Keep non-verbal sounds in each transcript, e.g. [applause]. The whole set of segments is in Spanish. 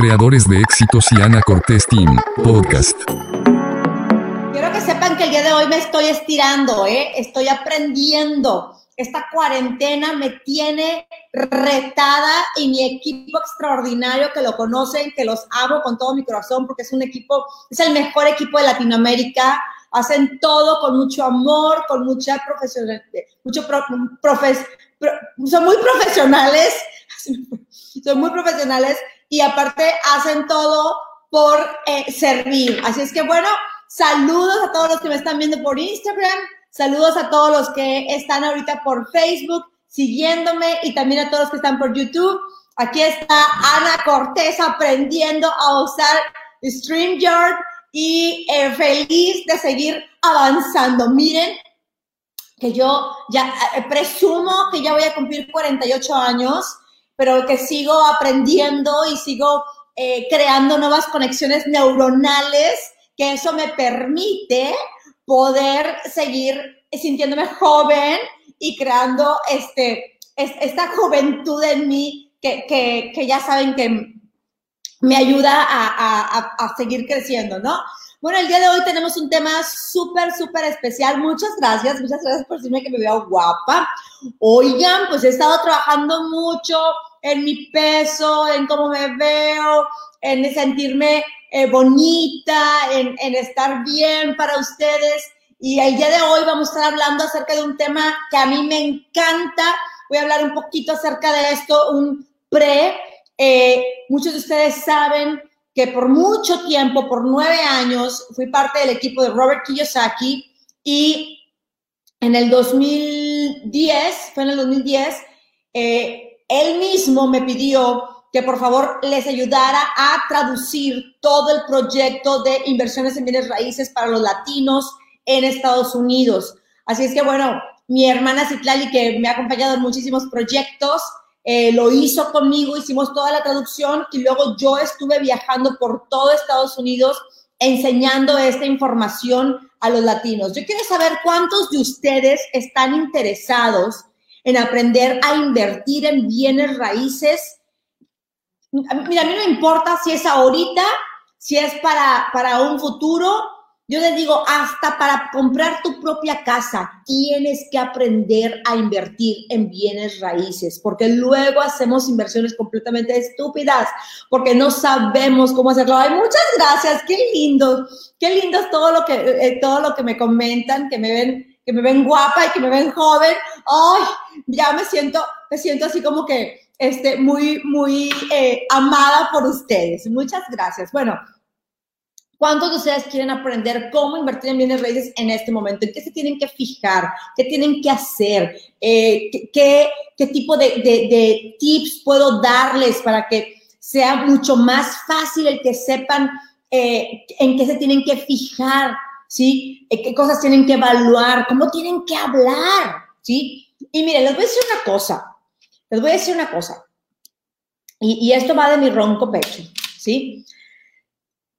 creadores de éxitos y Ana Cortés Team, podcast. Quiero que sepan que el día de hoy me estoy estirando, ¿eh? Estoy aprendiendo. Esta cuarentena me tiene retada y mi equipo extraordinario que lo conocen, que los amo con todo mi corazón porque es un equipo, es el mejor equipo de Latinoamérica. Hacen todo con mucho amor, con mucha profesionalidad, mucho profes, son muy profesionales, [laughs] son muy profesionales y aparte hacen todo por eh, servir. Así es que bueno, saludos a todos los que me están viendo por Instagram, saludos a todos los que están ahorita por Facebook siguiéndome y también a todos los que están por YouTube. Aquí está Ana Cortés aprendiendo a usar StreamYard y eh, feliz de seguir avanzando. Miren que yo ya eh, presumo que ya voy a cumplir 48 años pero que sigo aprendiendo y sigo eh, creando nuevas conexiones neuronales, que eso me permite poder seguir sintiéndome joven y creando este, esta juventud en mí que, que, que ya saben que me ayuda a, a, a, seguir creciendo, ¿no? Bueno, el día de hoy tenemos un tema súper, súper especial. Muchas gracias, muchas gracias por decirme que me veo guapa. Oigan, pues he estado trabajando mucho en mi peso, en cómo me veo, en sentirme eh, bonita, en, estar bien para ustedes. Y el día de hoy vamos a estar hablando acerca de un tema que a mí me encanta. Voy a hablar un poquito acerca de esto, un pre. Eh, muchos de ustedes saben que por mucho tiempo, por nueve años, fui parte del equipo de Robert Kiyosaki y en el 2010, fue en el 2010, eh, él mismo me pidió que por favor les ayudara a traducir todo el proyecto de inversiones en bienes raíces para los latinos en Estados Unidos. Así es que bueno, mi hermana Citlali, que me ha acompañado en muchísimos proyectos, eh, lo hizo conmigo, hicimos toda la traducción y luego yo estuve viajando por todo Estados Unidos enseñando esta información a los latinos. Yo quiero saber cuántos de ustedes están interesados en aprender a invertir en bienes raíces. Mira, a mí no importa si es ahorita, si es para, para un futuro. Yo les digo, hasta para comprar tu propia casa, tienes que aprender a invertir en bienes raíces, porque luego hacemos inversiones completamente estúpidas, porque no sabemos cómo hacerlo. Ay, muchas gracias, qué lindo, qué lindo es todo lo que, eh, todo lo que me comentan, que me ven que me ven guapa y que me ven joven, ay, ya me siento, me siento así como que este, muy, muy eh, amada por ustedes. Muchas gracias. Bueno, ¿cuántos de ustedes quieren aprender cómo invertir en bienes raíces en este momento? ¿En qué se tienen que fijar? ¿Qué tienen que hacer? Eh, ¿qué, qué, tipo de, de, de tips puedo darles para que sea mucho más fácil el que sepan eh, en qué se tienen que fijar? ¿Sí? Eh, ¿Qué cosas tienen que evaluar? ¿Cómo tienen que hablar? ¿Sí? Y miren, les voy a decir una cosa, les voy a decir una cosa, y, esto va de mi ronco pecho, ¿sí?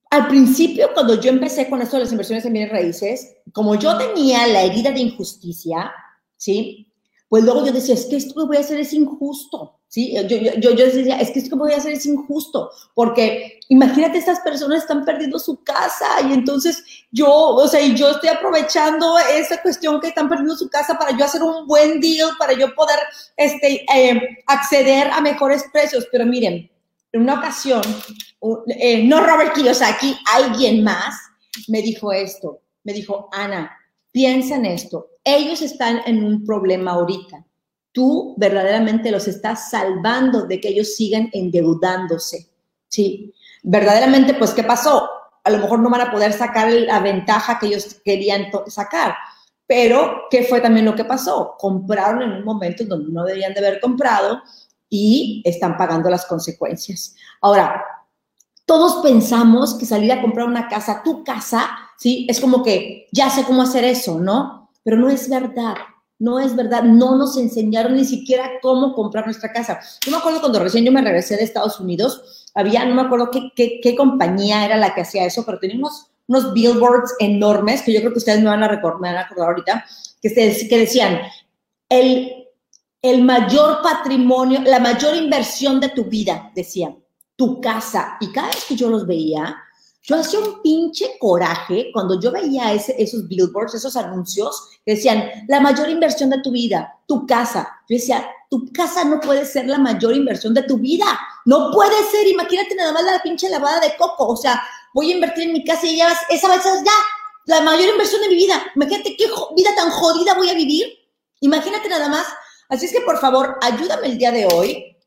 Al principio, cuando yo empecé con esto de las inversiones en bienes raíces, como yo tenía la herida de injusticia, ¿sí? Pues luego yo decía, es que esto que voy a hacer es injusto, ¿sí? Yo, yo, yo, yo decía, es que esto que voy a hacer es injusto, porque imagínate, estas personas están perdiendo su casa y entonces yo, o sea, y yo estoy aprovechando esa cuestión que están perdiendo su casa para yo hacer un buen deal, para yo poder este, eh, acceder a mejores precios. Pero miren, en una ocasión, eh, no Robert Kiyosaki, alguien más me dijo esto, me dijo, Ana, piensa en esto, ellos están en un problema ahorita tú verdaderamente los estás salvando de que ellos sigan endeudándose. Sí, verdaderamente, pues, ¿qué pasó? A lo mejor no van a poder sacar la ventaja que ellos querían sacar. Pero, ¿qué fue también lo que pasó? Compraron en un momento en donde no deberían de haber comprado y están pagando las consecuencias. Ahora, todos pensamos que salir a comprar una casa, tu casa, ¿sí? Es como que ya sé cómo hacer eso, ¿no? Pero no es verdad. No es verdad, no nos enseñaron ni siquiera cómo comprar nuestra casa. Yo me acuerdo cuando recién yo me regresé de Estados Unidos, había, no me acuerdo qué, qué, compañía era la que hacía eso, pero teníamos unos billboards enormes que yo creo que ustedes me van a recordar, van a acordar ahorita, que, que decían, el, el mayor patrimonio, la mayor inversión de tu vida, decían, tu casa. Y cada vez que yo los veía, yo hacía un pinche coraje cuando yo veía esos billboards, esos anuncios que decían, la mayor inversión de tu vida, tu casa. Yo decía, tu casa no puede ser la mayor inversión de tu vida. No puede ser, imagínate nada más la pinche lavada de coco. O sea, voy a invertir en mi casa y ya, esa va a ser ya la mayor inversión de mi vida. Imagínate qué vida tan jodida voy a vivir. Imagínate nada más. Así es que por favor, ayúdame el día de hoy,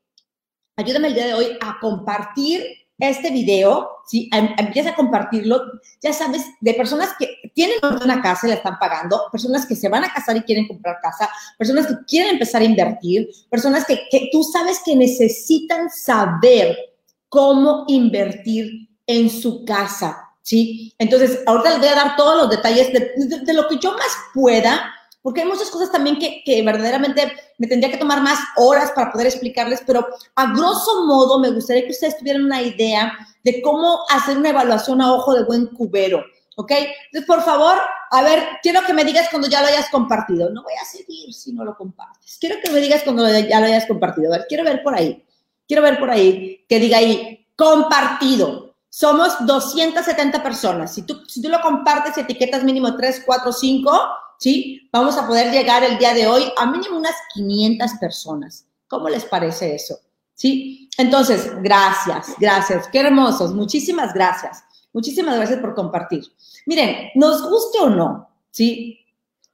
ayúdame el día de hoy a compartir este video, ¿sí? Em, empieza a compartirlo, ya sabes, de personas que tienen una casa y la están pagando, personas que se van a casar y quieren comprar casa, personas que quieren empezar a invertir, personas que, que tú sabes que necesitan saber cómo invertir en su casa, ¿sí? Entonces, ahorita les voy a dar todos los detalles de, de lo que yo más pueda, porque hay muchas cosas también que, que, verdaderamente me tendría que tomar más horas para poder explicarles, pero a grosso modo me gustaría que ustedes tuvieran una idea de cómo hacer una evaluación a ojo de buen cubero, ¿ok? Entonces, por favor, a ver, quiero que me digas cuando ya lo hayas compartido. No voy a seguir si no lo compartes. Quiero que me digas cuando ya lo hayas compartido. A ver, quiero ver por ahí. Quiero ver por ahí que diga ahí, compartido. Somos 270 personas. Si tú, si tú lo compartes, etiquetas mínimo 3, 4, 5 ¿sí? Vamos a poder llegar el día de hoy a mínimo unas 500 personas. ¿Cómo les parece eso? ¿Sí? Entonces, gracias, gracias. Qué hermosos. Muchísimas gracias. Muchísimas gracias por compartir. Miren, nos guste o no, ¿sí?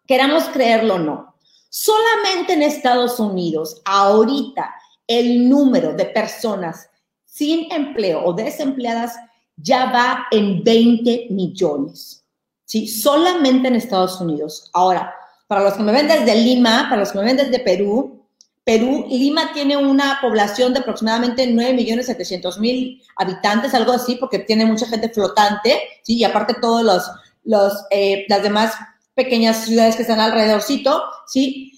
Queramos creerlo o no. Solamente en Estados Unidos, ahorita, el número de personas sin empleo o desempleadas ya va en 20 millones. ¿Sí? Solamente en Estados Unidos. Ahora, para los que me ven desde Lima, para los que me ven desde Perú, Perú, Lima tiene una población de aproximadamente 9 millones 700 mil habitantes, algo así, porque tiene mucha gente flotante, ¿sí? Y aparte todos los, los eh, las demás pequeñas ciudades que están alrededorcito, ¿sí?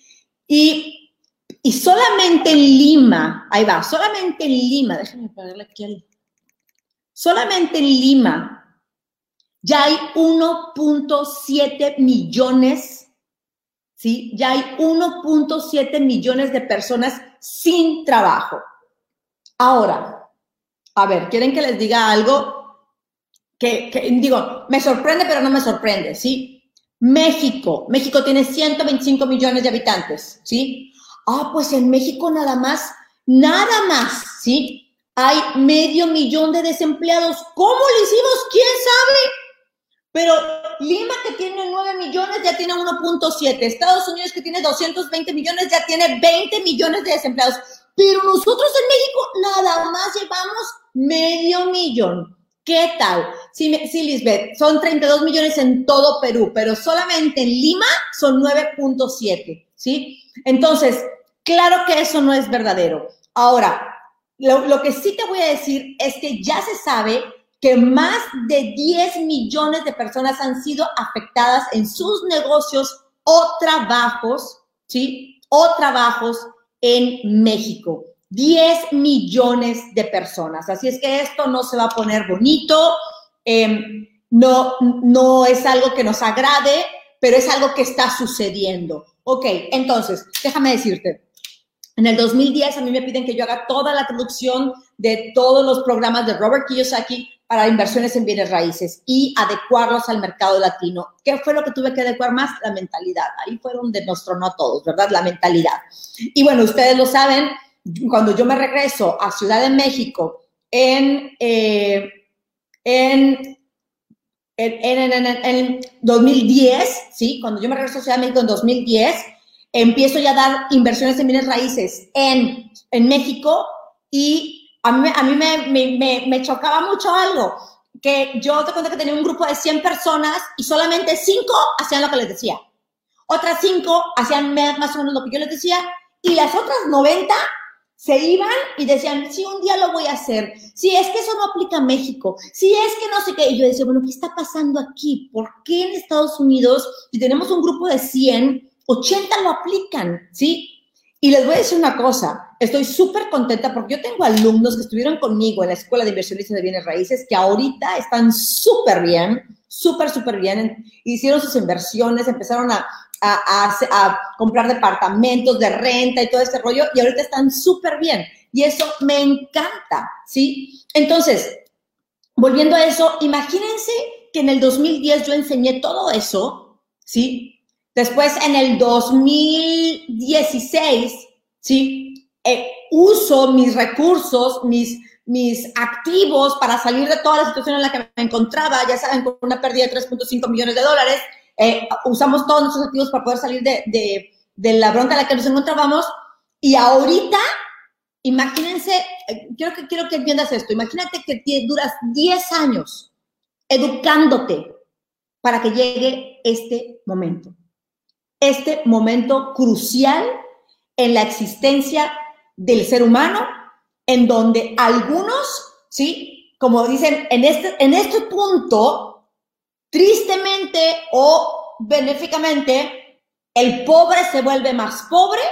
Y, y solamente en Lima, ahí va, solamente en Lima, déjenme ponerle aquí solamente en Lima ya hay 1.7 millones, ¿sí? Ya hay 1.7 millones de personas sin trabajo. Ahora, a ver, ¿quieren que les diga algo? Que, digo, me sorprende, pero no me sorprende, ¿sí? México, México tiene 125 millones de habitantes, ¿sí? Ah, pues en México nada más, nada más, ¿sí? Hay medio millón de desempleados. ¿Cómo lo hicimos? ¿Quién sabe? Pero Lima, que tiene 9 millones, ya tiene 1.7. Estados Unidos, que tiene 220 millones, ya tiene 20 millones de desempleados. Pero nosotros en México nada más llevamos medio millón. ¿Qué tal? Sí, sí, Lisbeth, son 32 millones en todo Perú, pero solamente en Lima son 9.7, ¿sí? Entonces, claro que eso no es verdadero. Ahora, lo, lo que sí te voy a decir es que ya se sabe que más de 10 millones de personas han sido afectadas en sus negocios o trabajos, ¿sí? O trabajos en México. 10 millones de personas. Así es que esto no se va a poner bonito, em, no, no es algo que nos agrade, pero es algo que está sucediendo. Ok, entonces, déjame decirte, en el 2010 a mí me piden que yo haga toda la traducción de todos los programas de Robert Kiyosaki para inversiones en bienes raíces y adecuarlos al mercado latino. ¿Qué fue lo que tuve que adecuar más? La mentalidad. Ahí fue donde nos tronó a todos, ¿verdad? La mentalidad. Y bueno, ustedes lo saben, cuando yo me regreso a Ciudad de México en, eh, en, en, en, en, 2010, ¿sí? Cuando yo me regreso a Ciudad de México en 2010, empiezo ya a dar inversiones en bienes raíces en, en México y a mí, a mí me, me, me, chocaba mucho algo, que yo te cuento que tenía un grupo de 100 personas y solamente 5 hacían lo que les decía. Otras 5 hacían más o menos lo que yo les decía y las otras 90 se iban y decían, sí, un día lo voy a hacer. Sí, es que eso no aplica a México. Sí, es que no sé qué. Y yo decía, bueno, ¿qué está pasando aquí? ¿Por qué en Estados Unidos, si tenemos un grupo de 100, 80 lo aplican? ¿Sí? Y les voy a decir una cosa, estoy súper contenta porque yo tengo alumnos que estuvieron conmigo en la Escuela de Inversionistas de Bienes Raíces que ahorita están súper bien, súper, súper bien, hicieron sus inversiones, empezaron a, a, comprar departamentos de renta y todo este rollo, y ahorita están súper bien. Y eso me encanta, ¿sí? Entonces, volviendo a eso, imagínense que en el 2010 yo enseñé todo eso, ¿sí? Después en el 2016, ¿sí? Eh, uso mis recursos, mis, mis activos para salir de toda la situación en la que me encontraba, ya saben, con una pérdida de 3.5 millones de dólares, eh, usamos todos nuestros activos para poder salir de, de, de, la bronca en la que nos encontrábamos. Y ahorita, imagínense, eh, quiero que, quiero que entiendas esto, imagínate que duras 10 años educándote para que llegue este momento. Este momento crucial en la existencia del ser humano, en donde algunos, ¿sí? Como dicen, en este, en este punto, tristemente o benéficamente, el pobre se vuelve más pobre,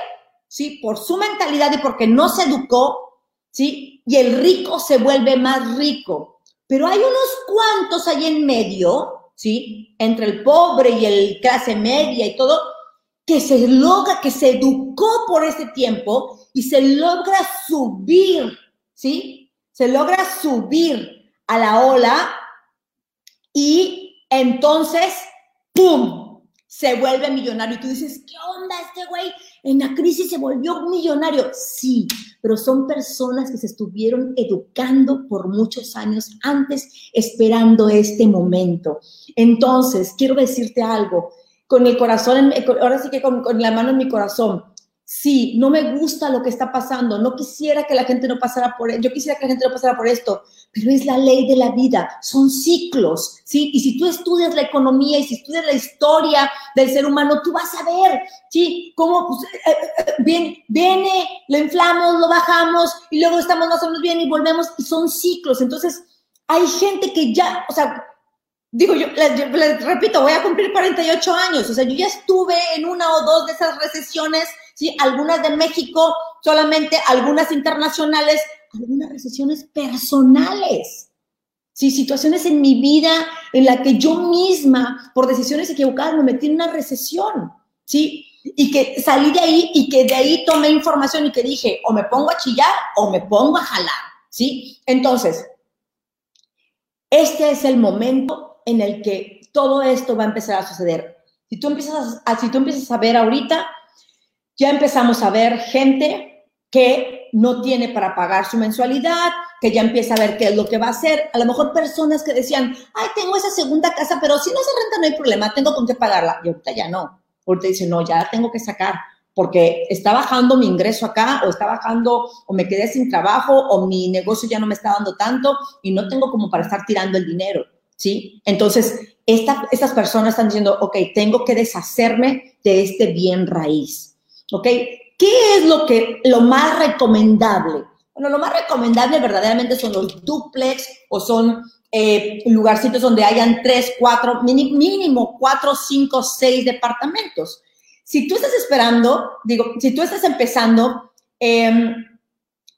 ¿sí? Por su mentalidad y porque no se educó, ¿sí? Y el rico se vuelve más rico. Pero hay unos cuantos ahí en medio, ¿sí? Entre el pobre y el clase media y todo, que se logra, que se educó por ese tiempo y se logra subir, ¿sí? Se logra subir a la ola y entonces, ¡pum! Se vuelve millonario. Y tú dices, ¿qué onda este güey? En la crisis se volvió millonario. Sí, pero son personas que se estuvieron educando por muchos años antes, esperando este momento. Entonces, quiero decirte algo con el corazón, ahora sí que con, la mano en mi corazón. Sí, no me gusta lo que está pasando, no quisiera que la gente no pasara por, yo quisiera que la gente no pasara por esto, pero es la ley de la vida, son ciclos, ¿sí? Y si tú estudias la economía y si estudias la historia del ser humano, tú vas a ver, ¿sí? Cómo pues, eh, eh, eh, viene, lo inflamos, lo bajamos y luego estamos más o menos bien y volvemos y son ciclos. Entonces, hay gente que ya, o sea, digo, yo les, repito, voy a cumplir 48 años, o sea, yo ya estuve en una o dos de esas recesiones, ¿sí? Algunas de México, solamente algunas internacionales, algunas recesiones personales, ¿sí? Situaciones en mi vida en la que yo misma, por decisiones equivocadas, me metí en una recesión, ¿sí? Y que salí de ahí y que de ahí tomé información y que dije, o me pongo a chillar o me pongo a jalar, ¿sí? Entonces, este es el momento en el que todo esto va a empezar a suceder. Si tú empiezas a, si tú empiezas a ver ahorita, ya empezamos a ver gente que no tiene para pagar su mensualidad, que ya empieza a ver qué es lo que va a hacer. A lo mejor personas que decían, ay, tengo esa segunda casa, pero si no se renta no hay problema, tengo con qué pagarla. Y ahorita ya no. Ahorita dicen, no, ya la tengo que sacar porque está bajando mi ingreso acá o está bajando o me quedé sin trabajo o mi negocio ya no me está dando tanto y no tengo como para estar tirando el dinero. ¿sí? Entonces, estas personas están diciendo, ok, tengo que deshacerme de este bien raíz, ¿ok? ¿Qué es lo, que, lo más recomendable? Bueno, lo más recomendable verdaderamente son los duplex o son eh, lugarcitos donde hayan tres, cuatro, mínimo cuatro, cinco, seis departamentos. Si tú estás esperando, digo, si tú estás empezando, eh,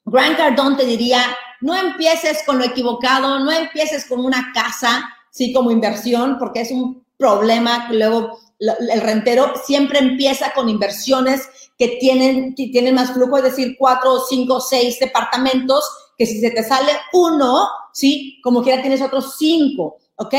Grant Cardone te diría, no empieces con lo equivocado, no empieces con una casa, sí, como inversión, porque es un problema. Luego, el rentero siempre empieza con inversiones que tienen, que tienen más flujo, es decir, cuatro, cinco, seis departamentos, que si se te sale uno, sí, como quiera tienes otros cinco, ¿ok?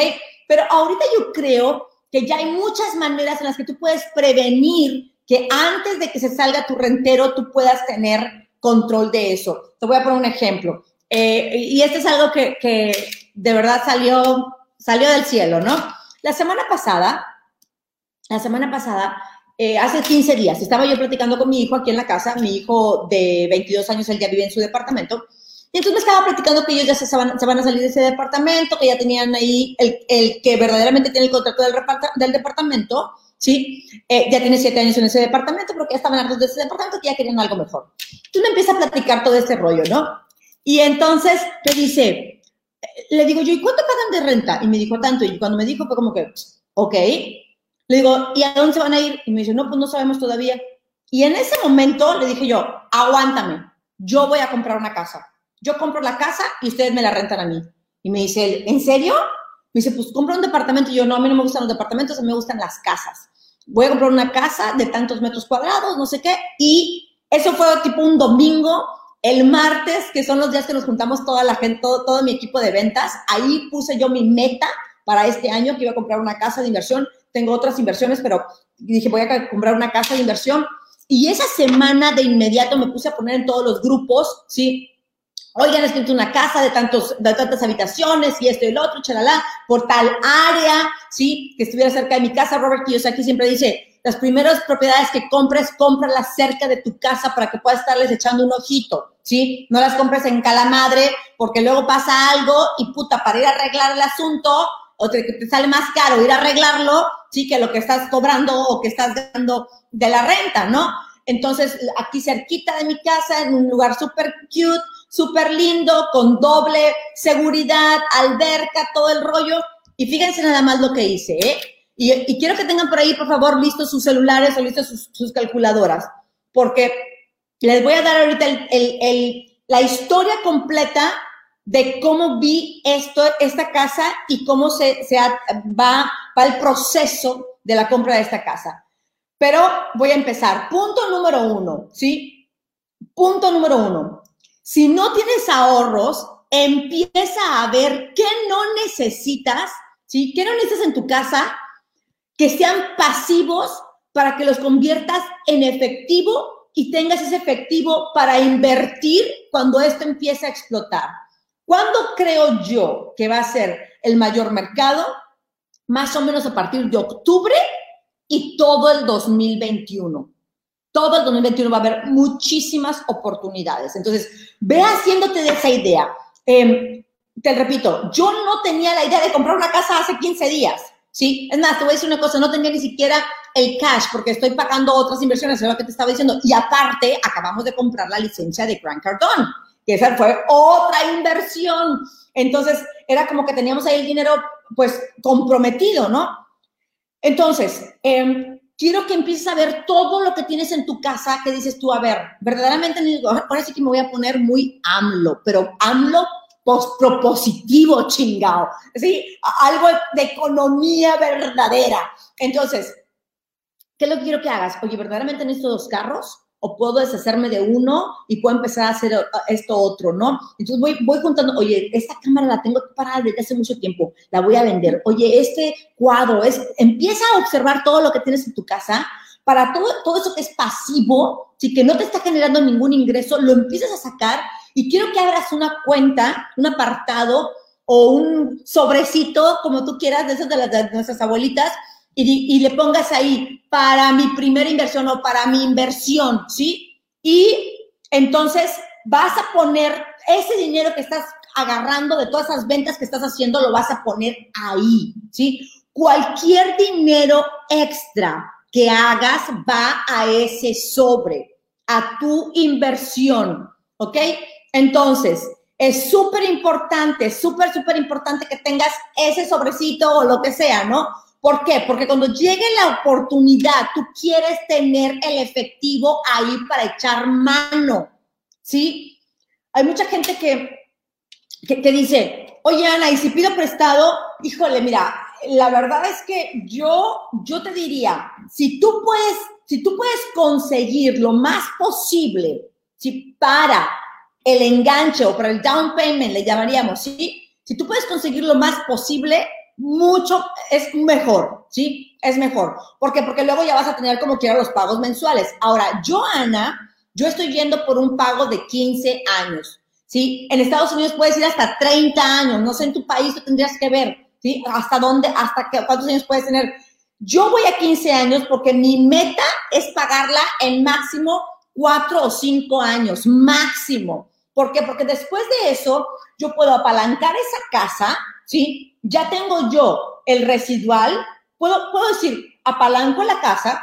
Pero ahorita yo creo que ya hay muchas maneras en las que tú puedes prevenir que antes de que se salga tu rentero, tú puedas tener control de eso. Te voy a poner un ejemplo. Eh, y este es algo que, que, de verdad salió, salió del cielo, ¿no? La semana pasada, la semana pasada, eh, hace 15 días, estaba yo platicando con mi hijo aquí en la casa, mi hijo de 22 años, él ya vive en su departamento, y entonces me estaba platicando que ellos ya se van, se van a salir de ese departamento, que ya tenían ahí el, el que verdaderamente tiene el contrato del, del departamento, ¿sí? Eh, ya tiene siete años en ese departamento, porque ya estaban hartos de ese departamento, que ya querían algo mejor. Entonces me empieza a platicar todo este rollo, ¿no? Y entonces me dice, le digo yo, ¿y cuánto pagan de renta? Y me dijo tanto. Y cuando me dijo fue como que, ok. Le digo, ¿y a dónde se van a ir? Y me dice, no, pues no sabemos todavía. Y en ese momento le dije yo, aguántame, yo voy a comprar una casa. Yo compro la casa y ustedes me la rentan a mí. Y me dice ¿en serio? Me dice, pues compra un departamento. Y yo, no, a mí no me gustan los departamentos, a mí me gustan las casas. voy a comprar una casa de tantos metros cuadrados, no sé qué, y eso fue tipo un domingo, el martes, que son los días que nos juntamos toda la gente, todo, todo mi equipo de ventas, ahí puse yo mi meta para este año, que iba a comprar una casa de inversión, tengo otras inversiones, pero dije, voy a comprar una casa de inversión, y esa semana de inmediato me puse a poner en todos los grupos, ¿sí? Oigan, escrito una casa de, tantos, de tantas habitaciones y esto y el otro, chalala, por tal área, ¿sí? Que estuviera cerca de mi casa. Robert Kiyosaki siempre dice, las primeras propiedades que compres, cómpralas cerca de tu casa para que puedas estarles echando un ojito, ¿sí? No las compres en calamadre porque luego pasa algo y puta, para ir a arreglar el asunto, o te, te sale más caro ir a arreglarlo, sí, que lo que estás cobrando o que estás dando de la renta, ¿no? Entonces, aquí cerquita de mi casa, en un lugar súper cute, súper lindo, con doble seguridad, alberca, todo el rollo. Y fíjense nada más lo que hice, ¿eh? Y, quiero que tengan por ahí, por favor, listos sus celulares o listos sus, calculadoras, porque les voy a dar ahorita la historia completa de cómo vi esto, esta casa y cómo se, va, va el proceso de la compra de esta casa. Pero voy a empezar. Punto número uno, ¿sí? Punto número uno. Si no tienes ahorros, empieza a ver qué no necesitas, ¿sí? ¿Qué no necesitas en tu casa que sean pasivos para que los conviertas en efectivo y tengas ese efectivo para invertir cuando esto empiece a explotar? ¿Cuándo creo yo que va a ser el mayor mercado? Más o menos a partir de octubre y todo el 2021. Todo el 2021 va a haber muchísimas oportunidades. Entonces, ve haciéndote de esa idea. Em, te repito, yo no tenía la idea de comprar una casa hace 15 días. ¿sí? Es más, te voy a decir una cosa, no tenía ni siquiera el cash porque estoy pagando otras inversiones, es lo que te estaba diciendo. Y aparte, acabamos de comprar la licencia de Grant Cardone que esa fue otra inversión. Entonces, era como que teníamos ahí el dinero, pues, comprometido, ¿no? Entonces, em, quiero que empieces a ver todo lo que tienes en tu casa, que dices tú, a ver, verdaderamente, ahora sí que me voy a poner muy AMLO, pero AMLO propositivo, chingado, ¿sí? Algo de economía verdadera. Entonces, ¿qué es lo que quiero que hagas? Oye, ¿verdaderamente en estos dos carros? O puedo deshacerme de uno y puedo empezar a hacer esto otro, ¿no? Entonces voy, voy juntando, oye, esta cámara la tengo parada desde hace mucho tiempo, la voy a vender. Oye, este cuadro es, empieza a observar todo lo que tienes en tu casa para todo, todo eso que es pasivo, si que no te está generando ningún ingreso, lo empiezas a sacar y quiero que abras una cuenta, un apartado o un sobrecito, como tú quieras, de esos de, las, de nuestras abuelitas, y, le pongas ahí para mi primera inversión o para mi inversión, ¿sí? Y entonces vas a poner ese dinero que estás agarrando de todas esas ventas que estás haciendo, lo vas a poner ahí, ¿sí? Cualquier dinero extra que hagas va a ese sobre, a tu inversión, ¿ok? Entonces, es súper importante, súper, súper importante que tengas ese sobrecito o lo que sea, ¿no? ¿Por qué? Porque cuando llegue la oportunidad, tú quieres tener el efectivo ahí para echar mano, ¿sí? Hay mucha gente que, que, dice, oye Ana, y si pido prestado, híjole, mira, la verdad es que yo, yo te diría, si tú puedes, si tú puedes conseguir lo más posible, si para el enganche o para el down payment, le llamaríamos, ¿sí? Si tú puedes conseguir lo más posible, mucho, es mejor, ¿sí? Es mejor. ¿Por qué? Porque luego ya vas a tener como quiera los pagos mensuales. Ahora, yo, Ana, yo estoy yendo por un pago de 15 años, ¿sí? En Estados Unidos puedes ir hasta 30 años, no sé, en tu país tú tendrías que ver, ¿sí? Hasta dónde, hasta qué, cuántos años puedes tener. Yo voy a 15 años porque mi meta es pagarla en máximo 4 o 5 años, máximo. ¿Por qué? Porque después de eso yo puedo apalancar esa casa, ¿sí? ya tengo yo el residual, puedo, puedo decir, apalanco la casa,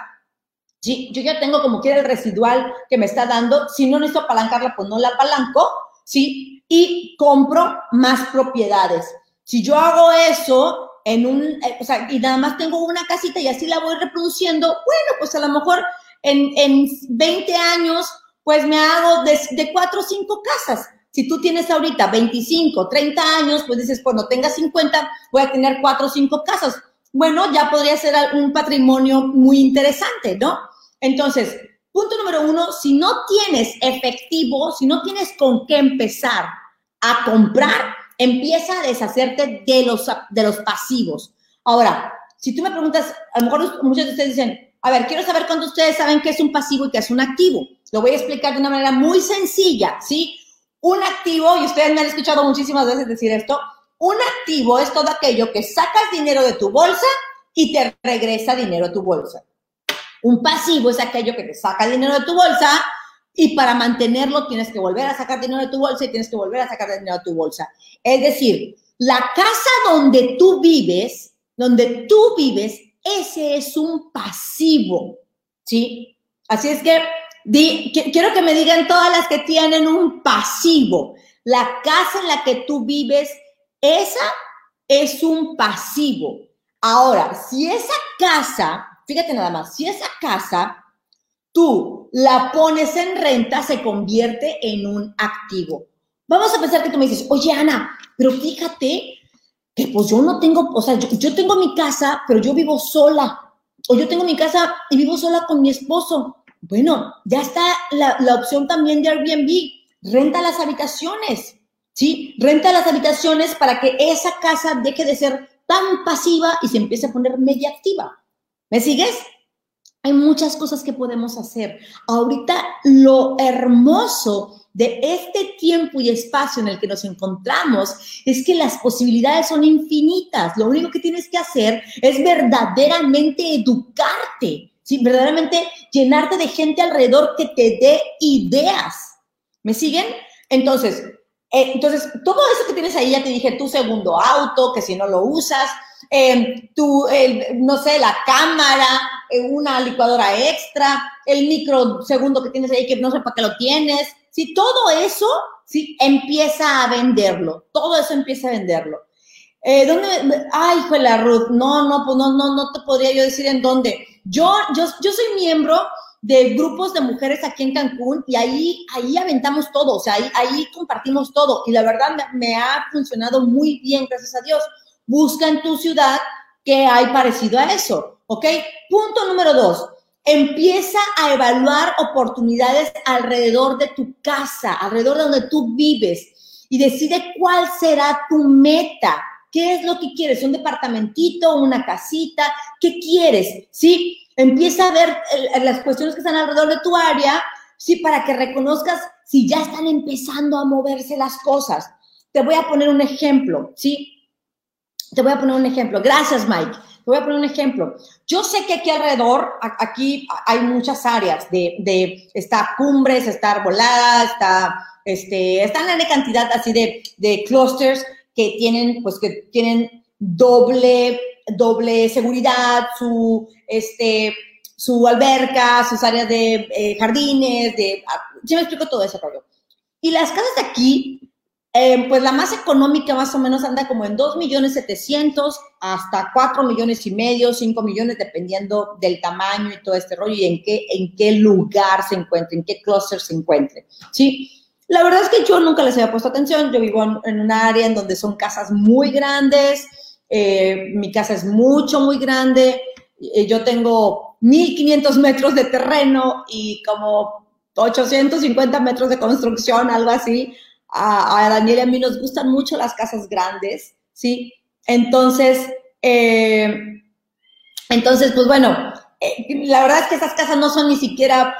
¿sí? yo ya tengo como quiera el residual que me está dando, si no necesito apalancarla, pues no la apalanco, ¿sí? Y compro más propiedades. Si yo hago eso en un, eh, o sea, y nada más tengo una casita y así la voy reproduciendo, bueno, pues a lo mejor en, en 20 años, pues me hago de, de cuatro o cinco casas. Si tú tienes ahorita 25, 30 años, pues dices, cuando tenga 50, voy a tener 4 o 5 casas. bueno, ya podría ser un patrimonio muy interesante, ¿no? Entonces, punto número uno, si no tienes efectivo, si no tienes con qué empezar a comprar, empieza a deshacerte de los, de los pasivos. Ahora, si tú me preguntas, a lo mejor muchos de ustedes dicen, a ver, quiero saber cuántos ustedes saben qué es un pasivo y qué es un activo. Lo voy a explicar de una manera muy sencilla, ¿sí? Un activo, y ustedes me han escuchado muchísimas veces decir esto, un activo es todo aquello que sacas dinero de tu bolsa y te regresa dinero a tu bolsa. Un pasivo es aquello que te saca dinero de tu bolsa y para mantenerlo tienes que volver a sacar dinero de tu bolsa y tienes que volver a sacar dinero de tu bolsa. Es decir, la casa donde tú vives, donde tú vives, ese es un pasivo, ¿sí? Así es que quiero que me digan todas las que tienen un pasivo. La casa en la que tú vives, esa es un pasivo. Ahora, si esa casa, fíjate nada más, si esa casa tú la pones en renta, se convierte en un activo. Vamos a pensar que tú me dices, oye Ana, pero fíjate que pues yo no tengo, o sea, yo, tengo mi casa, pero yo vivo sola. O yo tengo mi casa y vivo sola con mi esposo. Bueno, ya está la, la opción también de Airbnb. Renta las habitaciones, ¿sí? Renta las habitaciones para que esa casa deje de ser tan pasiva y se empiece a poner media activa. ¿Me sigues? Hay muchas cosas que podemos hacer. Ahorita lo hermoso de este tiempo y espacio en el que nos encontramos es que las posibilidades son infinitas. Lo único que tienes que hacer es verdaderamente educarte, ¿sí? verdaderamente llenarte de gente alrededor que te dé ideas. ¿Me siguen? Entonces, eh, entonces, todo eso que tienes ahí, ya te dije, tu segundo auto, que si no lo usas, eh, tu, no sé, la cámara, eh, una licuadora extra, el microsegundo que tienes ahí que no sé para qué lo tienes, si todo eso, si empieza a venderlo, todo eso empieza a venderlo. Eh, ¿dónde? Ay, la Ruth, no, no, pues no, no, no te podría yo decir en dónde. Yo, yo, yo soy miembro de grupos de mujeres aquí en Cancún y ahí, ahí aventamos todo, o sea, ahí, ahí compartimos todo y la verdad me, ha funcionado muy bien, gracias a Dios. Busca en tu ciudad qué hay parecido a eso, ¿ok? Punto número dos, Empieza a evaluar oportunidades alrededor de tu casa, alrededor de donde tú vives y decide cuál será tu meta. ¿Qué es lo que quieres? ¿Un departamentito, una casita? ¿Qué quieres? ¿Sí? Empieza a ver las cuestiones que están alrededor de tu área, ¿sí? Para que reconozcas si ya están empezando a moverse las cosas. Te voy a poner un ejemplo, ¿sí? Te voy a poner un ejemplo. Gracias, Mike. Te voy a poner un ejemplo. Yo sé que aquí alrededor, aquí hay muchas áreas de, de está cumbres, está arbolada, está, este, está en la cantidad así de, de clusters que tienen, pues que tienen doble, doble seguridad, su, este, su alberca, sus áreas de eh, jardines, de, yo me explico todo eso, rollo. Y las casas de aquí eh, pues la más económica más o menos anda como en 2 millones 700 hasta 4 millones y medio, 5 millones, dependiendo del tamaño y todo este rollo y en qué, en qué lugar se encuentre, en qué cluster se encuentre. ¿sí? La verdad es que yo nunca les había puesto atención. Yo vivo en, un área en donde son casas muy grandes. Eh, mi casa es mucho, muy grande. Eh, yo tengo 1500 metros de terreno y como 850 metros de construcción, algo así a, Daniel y a mí nos gustan mucho las casas grandes, ¿sí? Entonces, eh, entonces, pues bueno, la verdad es que esas casas no son ni siquiera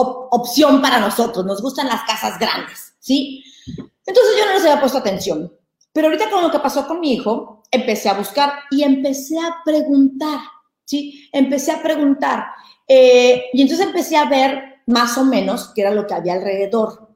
opción para nosotros, nos gustan las casas grandes, ¿sí? Entonces yo no les había puesto atención. Pero ahorita con lo que pasó con mi hijo, empecé a buscar y empecé a preguntar, ¿sí? Empecé a preguntar. y entonces empecé a ver más o menos qué era lo que había alrededor.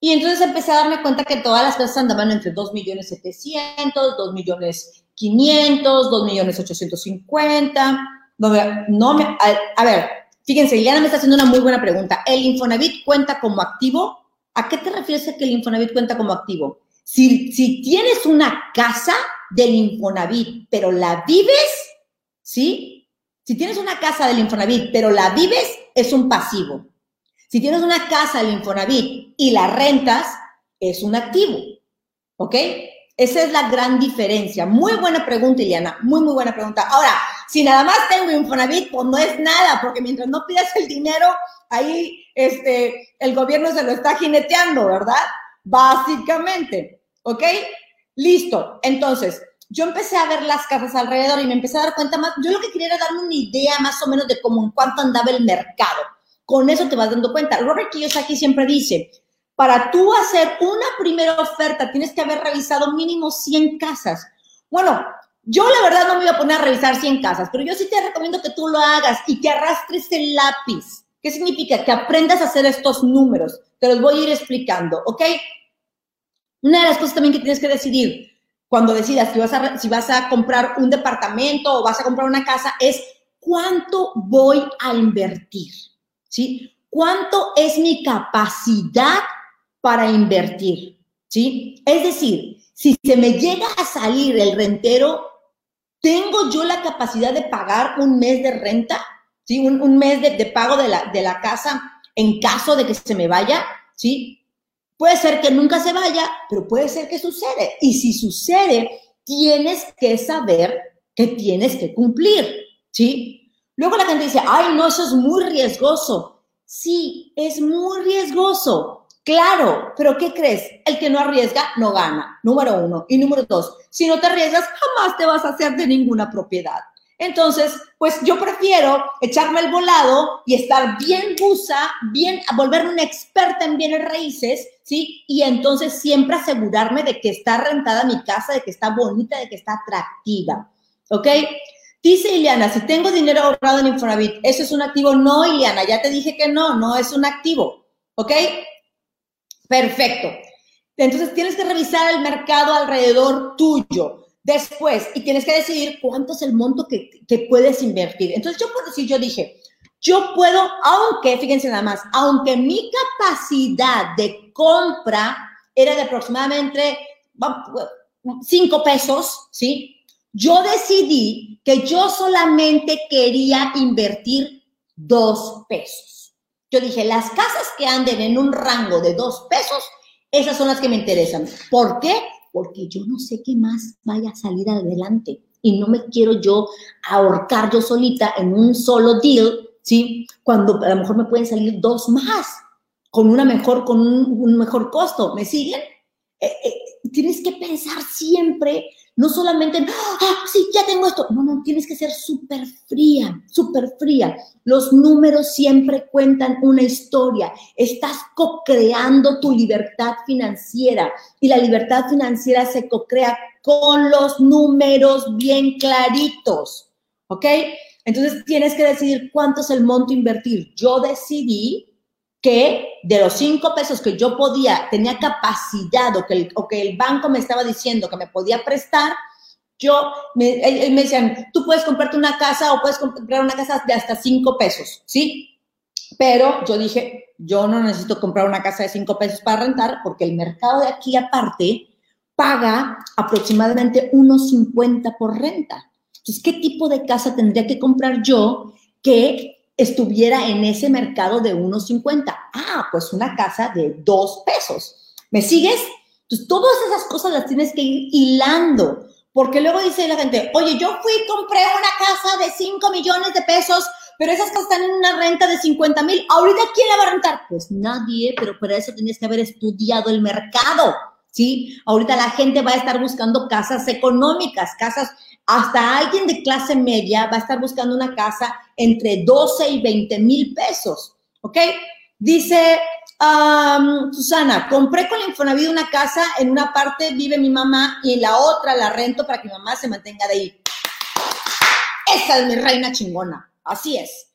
Y entonces empecé a darme cuenta que todas las casas andaban entre 2 millones 700, 2 millones 500, 2 millones 850. No, no me, a, ver, fíjense, Liliana me está haciendo una muy buena pregunta. ¿El Infonavit cuenta como activo? ¿A qué te refieres que el Infonavit cuenta como activo? Si, si tienes una casa del Infonavit, pero la vives, ¿sí? Si tienes una casa del Infonavit, pero la vives, es un pasivo. Si tienes una casa del Infonavit y la rentas, es un activo. ¿Ok? Esa es la gran diferencia. Muy buena pregunta, Iliana. Muy, muy buena pregunta. Ahora, si nada más tengo Infonavit, pues no es nada, porque mientras no pidas el dinero, ahí este, el gobierno se lo está jineteando, ¿verdad? Básicamente. ¿Ok? Listo. Entonces, yo empecé a ver las casas alrededor y me empecé a dar cuenta más. Yo lo que quería era darme una idea más o menos de cómo en cuánto andaba el mercado. Con eso te vas dando cuenta. Robert Kiyosaki siempre dice, para tú hacer una primera oferta, tienes que haber revisado mínimo 100 casas. Bueno, yo la verdad no me voy a poner a revisar 100 casas, pero yo sí te recomiendo que tú lo hagas y que arrastres el lápiz. ¿Qué significa? Que aprendas a hacer estos números. Te los voy a ir explicando, ¿ok? Una de las cosas también que tienes que decidir cuando decidas si vas a, si vas a comprar un departamento o vas a comprar una casa es cuánto voy a invertir, ¿sí? ¿Cuánto es mi capacidad para invertir, ¿sí? Es decir, si se me llega a salir el rentero, ¿tengo yo la capacidad de pagar un mes de renta? ¿Sí? Un, mes de, pago de la, de la casa en caso de que se me vaya, ¿sí? Puede ser que nunca se vaya, pero puede ser que sucede. Y si sucede, tienes que saber que tienes que cumplir, ¿sí? Luego la gente dice, ay, no, eso es muy riesgoso. Sí, es muy riesgoso. Claro, pero ¿qué crees? El que no arriesga no gana, número uno. Y número dos, si no te arriesgas, jamás te vas a hacer de ninguna propiedad. Entonces, pues yo prefiero echarme el volado y estar bien busa, bien, volverme una experta en bienes raíces, ¿sí? Y entonces siempre asegurarme de que está rentada mi casa, de que está bonita, de que está atractiva, ¿ok? Dice Ileana, si tengo dinero ahorrado en Infonavit, ¿eso es un activo? No, Ileana, ya te dije que no, no es un activo, ¿ok? Perfecto. Entonces tienes que revisar el mercado alrededor tuyo. Después, y tienes que decidir cuánto es el monto que, puedes invertir. Entonces, yo puedo decir, yo dije, yo puedo, aunque, fíjense nada más, aunque mi capacidad de compra era de aproximadamente 5 pesos, ¿sí? Yo decidí que yo solamente quería invertir 2 pesos. Yo dije, las casas que anden en un rango de 2 pesos, esas son las que me interesan. ¿Por qué? porque yo no sé qué más vaya a salir adelante y no me quiero yo ahorcar yo solita en un solo deal, ¿sí? Cuando a lo mejor me pueden salir dos más con una mejor, con un, mejor costo. ¿Me siguen? Eh, eh, tienes que pensar siempre no solamente, ah, sí, ya tengo esto. No, no, tienes que ser súper fría, súper fría. Los números siempre cuentan una historia. Estás co-creando tu libertad financiera y la libertad financiera se co-crea con los números bien claritos. ¿Ok? Entonces tienes que decidir cuánto es el monto invertir. Yo decidí que de los cinco pesos que yo podía, tenía capacidad o que, el, o que el banco me estaba diciendo que me podía prestar, yo, me, me decían, tú puedes comprarte una casa o puedes comprar una casa de hasta cinco pesos, ¿sí? Pero yo dije, yo no necesito comprar una casa de cinco pesos para rentar porque el mercado de aquí aparte paga aproximadamente unos 50 por renta. Entonces, ¿qué tipo de casa tendría que comprar yo que estuviera en ese mercado de 1.50. Ah, pues una casa de 2 pesos. ¿Me sigues? Entonces, todas esas cosas las tienes que ir hilando, porque luego dice la gente, oye, yo fui y compré una casa de 5 millones de pesos, pero esas casas están en una renta de 50 mil. ¿Ahorita quién la va a rentar? Pues nadie, pero para eso tienes que haber estudiado el mercado. ¿Sí? Ahorita la gente va a estar buscando casas económicas, casas hasta alguien de clase media va a estar buscando una casa entre 12 y 20 mil pesos, ¿ok? Dice Susana, compré con la Infonavit una casa, en una parte vive mi mamá y en la otra la rento para que mi mamá se mantenga de ahí. Esa es mi reina chingona, así es.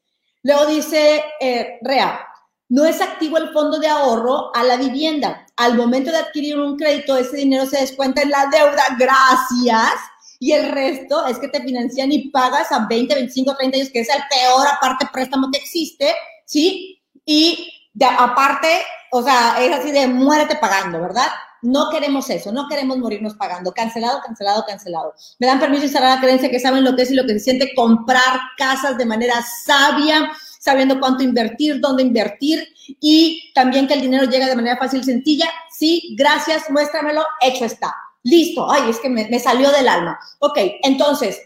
Luego dice eh, Rea, no es activo el fondo de ahorro a la vivienda. Al momento de adquirir un crédito, ese dinero se descuenta en la deuda. Gracias y el resto es que te financian y pagas a 20, 25, 30 años, que es el peor aparte préstamo que existe, ¿sí? Y de, aparte, o sea, es así de muérete pagando, ¿verdad? No queremos eso, no queremos morirnos pagando. Cancelado, cancelado, cancelado. Me dan permiso instalar la creencia que saben lo que es y lo que se siente comprar casas de manera sabia, sabiendo cuánto invertir, dónde invertir y también que el dinero llega de manera fácil y sencilla. Sí, gracias, muéstramelo, hecho está. Listo. Ay, es que me, me salió del alma. Ok, entonces,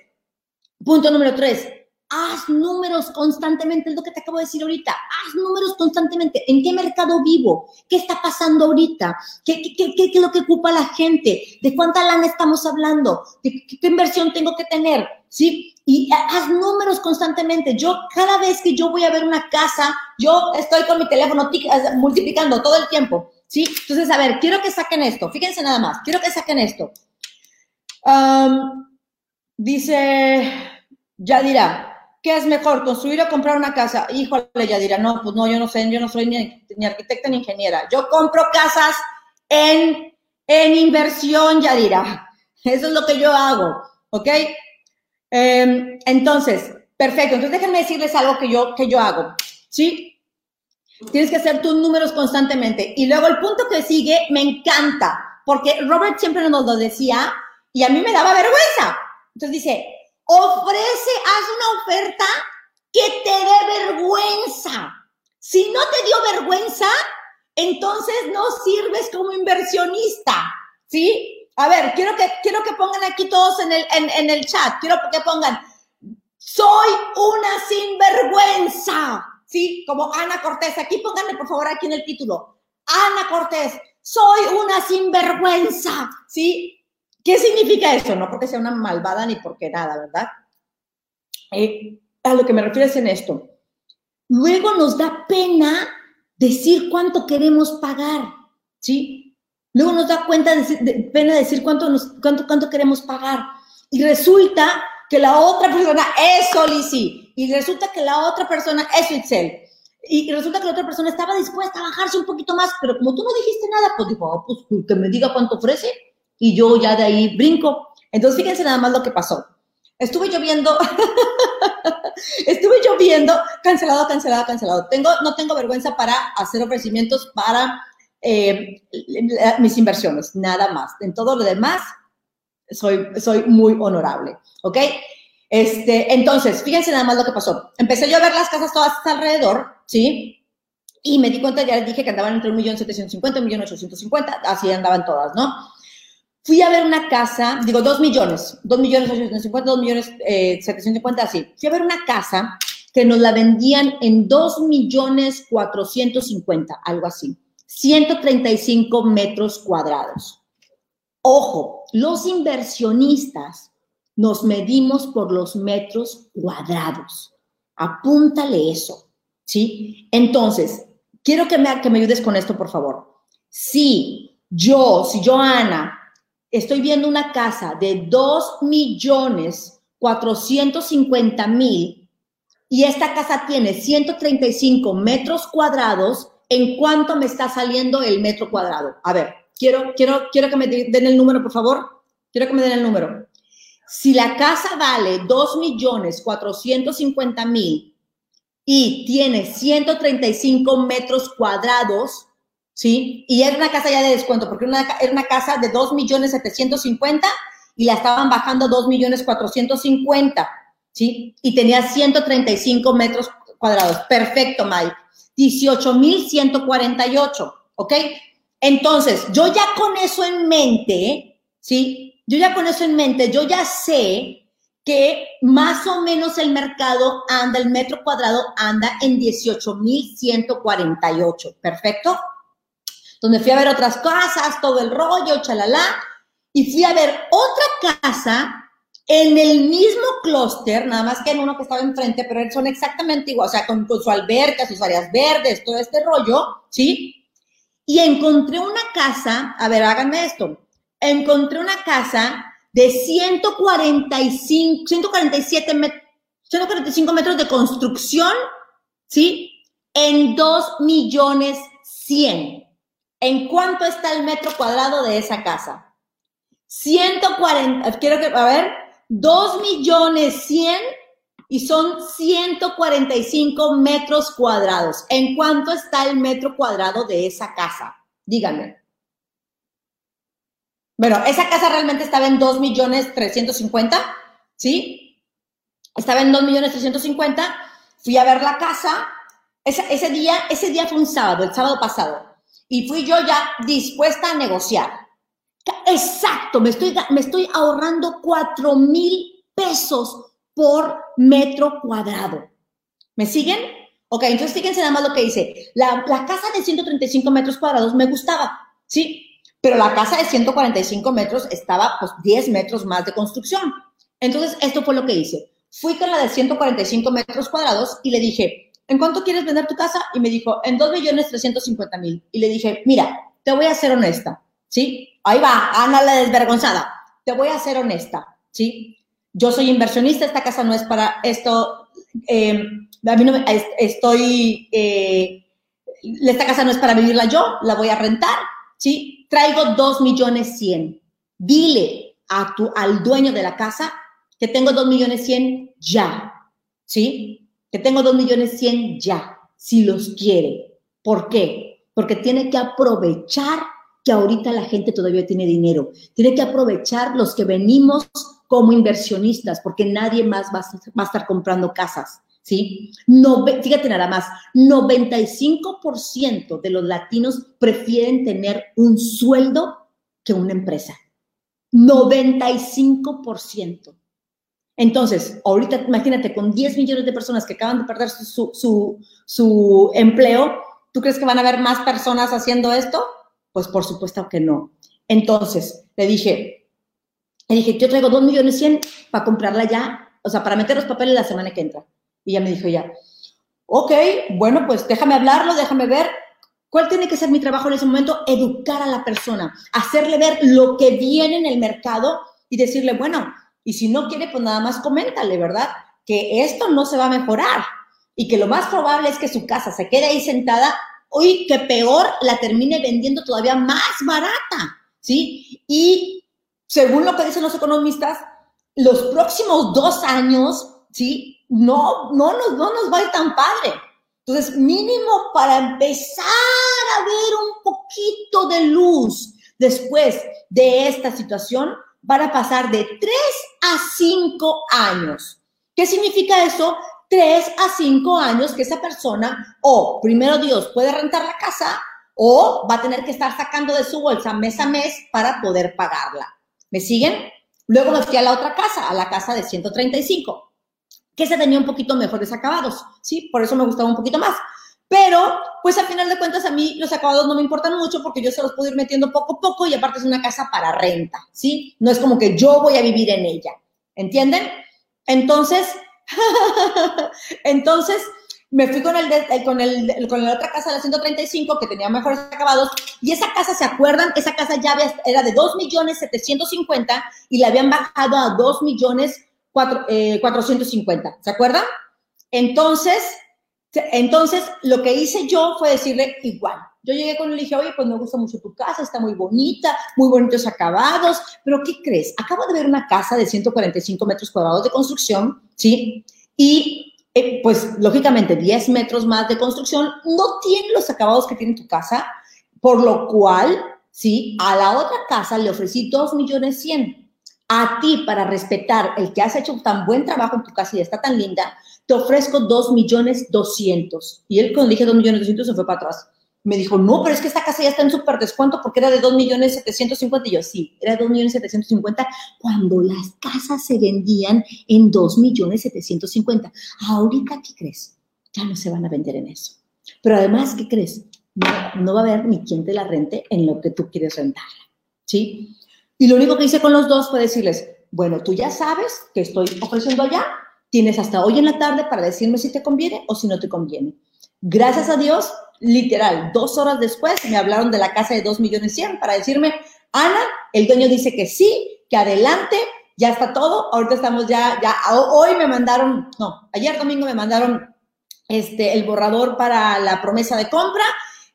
punto número tres. Haz números constantemente, es lo que te acabo de decir ahorita. Haz números constantemente. ¿En qué mercado vivo? ¿Qué está pasando ahorita? ¿Qué, qué, qué, qué es lo que ocupa la gente? ¿De cuánta lana estamos hablando? ¿De qué, inversión tengo que tener? ¿Sí? Y haz números constantemente. Yo, cada vez que yo voy a ver una casa, yo estoy con mi teléfono multiplicando todo el tiempo. ¿Sí? Entonces, a ver, quiero que saquen esto. Fíjense nada más. Quiero que saquen esto. Dice Yadira, ¿qué es mejor, construir o comprar una casa? Híjole, Yadira, no, pues no, yo no sé, yo no soy ni, arquitecta ni ingeniera. Yo compro casas en, en inversión, Yadira. Eso es lo que yo hago, ¿ok? Eh, entonces, perfecto. Entonces, déjenme decirles algo que yo, que yo hago, ¿sí? Tienes que hacer tus números constantemente. Y luego el punto que sigue me encanta, porque Robert siempre nos lo decía y a mí me daba vergüenza. Entonces dice, ofrece, haz una oferta que te dé vergüenza. Si no te dio vergüenza, entonces no sirves como inversionista, ¿sí? A ver, quiero que, quiero que pongan aquí todos en el, en, en el chat, quiero que pongan, soy una sinvergüenza. ¿Sí? Como Ana Cortés. Aquí pónganle, por favor, aquí en el título. Ana Cortés, soy una sinvergüenza, ¿sí? ¿Qué significa eso? No porque sea una malvada ni porque nada, ¿verdad? Eh, a lo que me refiero es en esto. Luego nos da pena decir cuánto queremos pagar, ¿sí? Luego nos da cuenta de, de, pena decir cuánto, cuánto, cuánto queremos pagar. Y resulta que la otra persona es Solici y resulta que la otra persona es Itzel. Y resulta que la otra persona estaba dispuesta a bajarse un poquito más, pero como tú no dijiste nada, pues dijo, oh, pues que me diga cuánto ofrece y yo ya de ahí brinco. Entonces fíjense nada más lo que pasó. Estuve lloviendo, [laughs] estuve lloviendo, cancelado, cancelado, cancelado. Tengo, no tengo vergüenza para hacer ofrecimientos para eh, mis inversiones, nada más. En todo lo demás, soy, soy muy honorable, ¿ok? Este, entonces, fíjense nada más lo que pasó. Empecé yo a ver las casas todas alrededor, ¿sí? Y me di cuenta, ya les dije que andaban entre 1.750.000 y 1.850.000, así andaban todas, ¿no? Fui a ver una casa, digo, 2 millones, 2 millones 850, 2 millones eh, 750, así. Fui a ver una casa que nos la vendían en 2 millones 450, algo así. 135 metros cuadrados. Ojo, los inversionistas nos medimos por los metros cuadrados. Apúntale eso, ¿sí? Entonces, quiero que me, que me ayudes con esto, por favor. Si yo, si yo, Ana, estoy viendo una casa de 2 millones 450 mil y esta casa tiene 135 metros cuadrados, ¿en cuánto me está saliendo el metro cuadrado? A ver, Quiero, quiero, quiero que me den el número, por favor. Quiero que me den el número. Si la casa vale 2 millones 450 mil y tiene 135 metros cuadrados, ¿sí? Y es una casa ya de descuento, porque era una casa de 2 millones 750 y la estaban bajando a 2 millones 450, ¿sí? Y tenía 135 metros cuadrados. Perfecto, Mike. 18 mil 148, ¿ok? Entonces, yo ya con eso en mente, ¿sí? Yo ya con eso en mente, yo ya sé que más o menos el mercado anda, el metro cuadrado anda en 18,148. ¿Perfecto? Donde fui a ver otras casas, todo el rollo, chalala, y fui a ver otra casa en el mismo clúster, nada más que en uno que estaba enfrente, pero son exactamente igual, o sea, con, con su alberca, sus áreas verdes, todo este rollo, ¿sí? y encontré una casa, a ver, háganme esto, encontré una casa de 145, 147 metros, 145 metros de construcción, ¿sí? En 2 millones 100. ¿En cuánto está el metro cuadrado de esa casa? 140, quiero que, a ver, 2 millones 100 y son 145 metros cuadrados. ¿En cuánto está el metro cuadrado de esa casa? Díganme. Bueno, esa casa realmente estaba en 2 millones 350, ¿sí? Estaba en 2 millones 350. Fui a ver la casa. Ese, ese, día, ese día fue un sábado, el sábado pasado. Y fui yo ya dispuesta a negociar. Exacto, me estoy, me estoy ahorrando 4 mil pesos por metro cuadrado. ¿Me siguen? Ok, entonces fíjense nada más lo que dice. La, la casa de 135 metros cuadrados me gustaba, ¿sí? Pero la casa de 145 metros estaba pues 10 metros más de construcción. Entonces, esto fue lo que hice. Fui con la de 145 metros cuadrados y le dije, ¿en cuánto quieres vender tu casa? Y me dijo, en 2 millones 350 mil. Y le dije, mira, te voy a ser honesta, ¿sí? Ahí va, Ana la desvergonzada. Te voy a ser honesta, ¿sí? Yo soy inversionista, esta casa no es para esto. Eh, a mí no me, estoy, eh, esta casa no es para vivirla yo, la voy a rentar, ¿sí? Traigo 2 millones 100. Dile a tu, al dueño de la casa que tengo 2 millones 100 ya, ¿sí? Que tengo 2 millones 100 ya, si los quiere. ¿Por qué? Porque tiene que aprovechar que ahorita la gente todavía tiene dinero. Tiene que aprovechar los que venimos como inversionistas, porque nadie más va a, estar comprando casas. ¿Sí? No, fíjate nada más, 95% de los latinos prefieren tener un sueldo que una empresa. 95%. Entonces, ahorita imagínate, con 10 millones de personas que acaban de perder su, empleo, ¿tú crees que van a haber más personas haciendo esto? Pues por supuesto que no. Entonces, le dije, le dije, yo traigo 2 millones 100 para comprarla ya, o sea, para meter los papeles la semana que entra. Y ya me dijo ya, ok, bueno, pues déjame hablarlo, déjame ver. ¿Cuál tiene que ser mi trabajo en ese momento? Educar a la persona, hacerle ver lo que viene en el mercado y decirle, bueno, y si no quiere, pues nada más coméntale, ¿verdad? Que esto no se va a mejorar y que lo más probable es que su casa se quede ahí sentada, uy, que peor la termine vendiendo todavía más barata, ¿sí? Y según lo que dicen los economistas, los próximos dos años, ¿sí? No, no nos, no nos va a ir tan padre. Entonces, mínimo para empezar a ver un poquito de luz después de esta situación, van a pasar de 3 a 5 años. ¿Qué significa eso? 3 a 5 años que esa persona o, primero Dios, puede rentar la casa o va a tener que estar sacando de su bolsa mes a mes para poder pagarla. ¿Me siguen? Luego me fui a la otra casa, a la casa de 135, que se tenía un poquito mejores acabados, ¿sí? Por eso me gustaba un poquito más. Pero, pues al final de cuentas, a mí los acabados no me importan mucho porque yo se los puedo ir metiendo poco a poco y aparte es una casa para renta, ¿sí? No es como que yo voy a vivir en ella, ¿entienden? Entonces, [laughs] entonces me fui con el, con el con la otra casa de la 135 que tenía mejores acabados y esa casa, ¿se acuerdan? Esa casa ya era de 2 millones 750 y la habían bajado a 2 millones 450, eh, ¿se acuerdan? Entonces, entonces, lo que hice yo fue decirle igual. Yo llegué con él y dije, oye, pues me gusta mucho tu casa, está muy bonita, muy bonitos acabados, pero ¿qué crees? Acabo de ver una casa de 145 metros cuadrados de construcción, ¿sí? Y eh, pues lógicamente 10 metros más de construcción no tiene los acabados que tiene tu casa, por lo cual, ¿sí? A la otra casa le ofrecí 2 millones 100. A ti, para respetar el que has hecho tan buen trabajo en tu casa y está tan linda, te ofrezco 2 millones 200. Y él cuando dije 2 millones 200 se fue para atrás. Me dijo, no, pero es que esta casa ya está en súper descuento porque era de 2 millones 750. Y yo, sí, era de 2 millones 750 cuando las casas se vendían en 2 millones 750. Ahorita, ¿qué crees? Ya no se van a vender en eso. Pero además, ¿qué crees? No, no va a haber ni quien te la rente en lo que tú quieres rentarla. ¿Sí? Y lo único que hice con los dos fue decirles, bueno, tú ya sabes que estoy ofreciendo allá, Tienes hasta hoy en la tarde para decirme si te conviene o si no te conviene. Gracias a Dios, literal, dos horas después me hablaron de la casa de 2 millones 100 para decirme, Ana, el dueño dice que sí, que adelante, ya está todo. Ahorita estamos ya, ya, hoy me mandaron, no, ayer domingo me mandaron este, el borrador para la promesa de compra.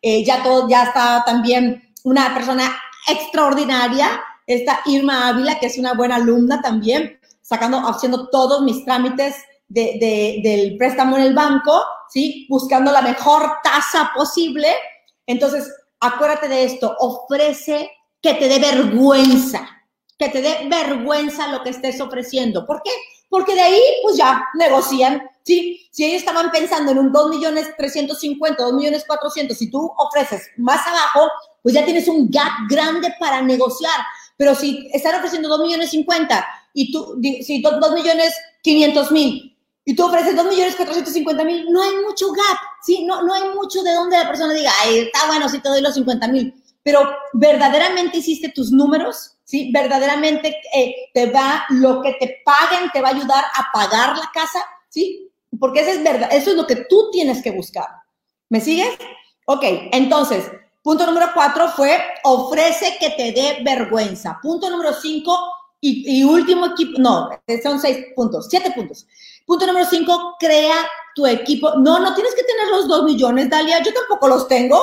Eh, ya todo, ya está también una persona extraordinaria, esta Irma Ávila, que es una buena alumna también, sacando, haciendo todos mis trámites de, del préstamo en el banco, ¿sí? Buscando la mejor tasa posible. Entonces, acuérdate de esto, ofrece que te dé vergüenza, que te dé vergüenza lo que estés ofreciendo. ¿Por qué? Porque de ahí, pues ya, negocian, ¿sí? Si ellos estaban pensando en un 2 millones 350, 2 millones 400, si tú ofreces más abajo, pues ya tienes un gap grande para negociar. Pero si están ofreciendo 2 millones 50 y tú, si 2 millones 500 mil y tú ofreces 2 millones 450 mil, no hay mucho gap, ¿sí? No, no hay mucho de donde la persona diga, ay, está bueno si te doy los 50 mil. Pero verdaderamente hiciste tus números, ¿sí? Verdaderamente eh, te va, lo que te paguen te va a ayudar a pagar la casa, ¿sí? Porque eso es verdad, eso es lo que tú tienes que buscar. ¿Me sigues? Ok, entonces, punto número cuatro fue ofrece que te dé vergüenza. Punto número cinco y, último equipo, no, son seis puntos, siete puntos. Punto número cinco, crea tu equipo. No, no tienes que tener los dos millones, Dalia. Yo tampoco los tengo.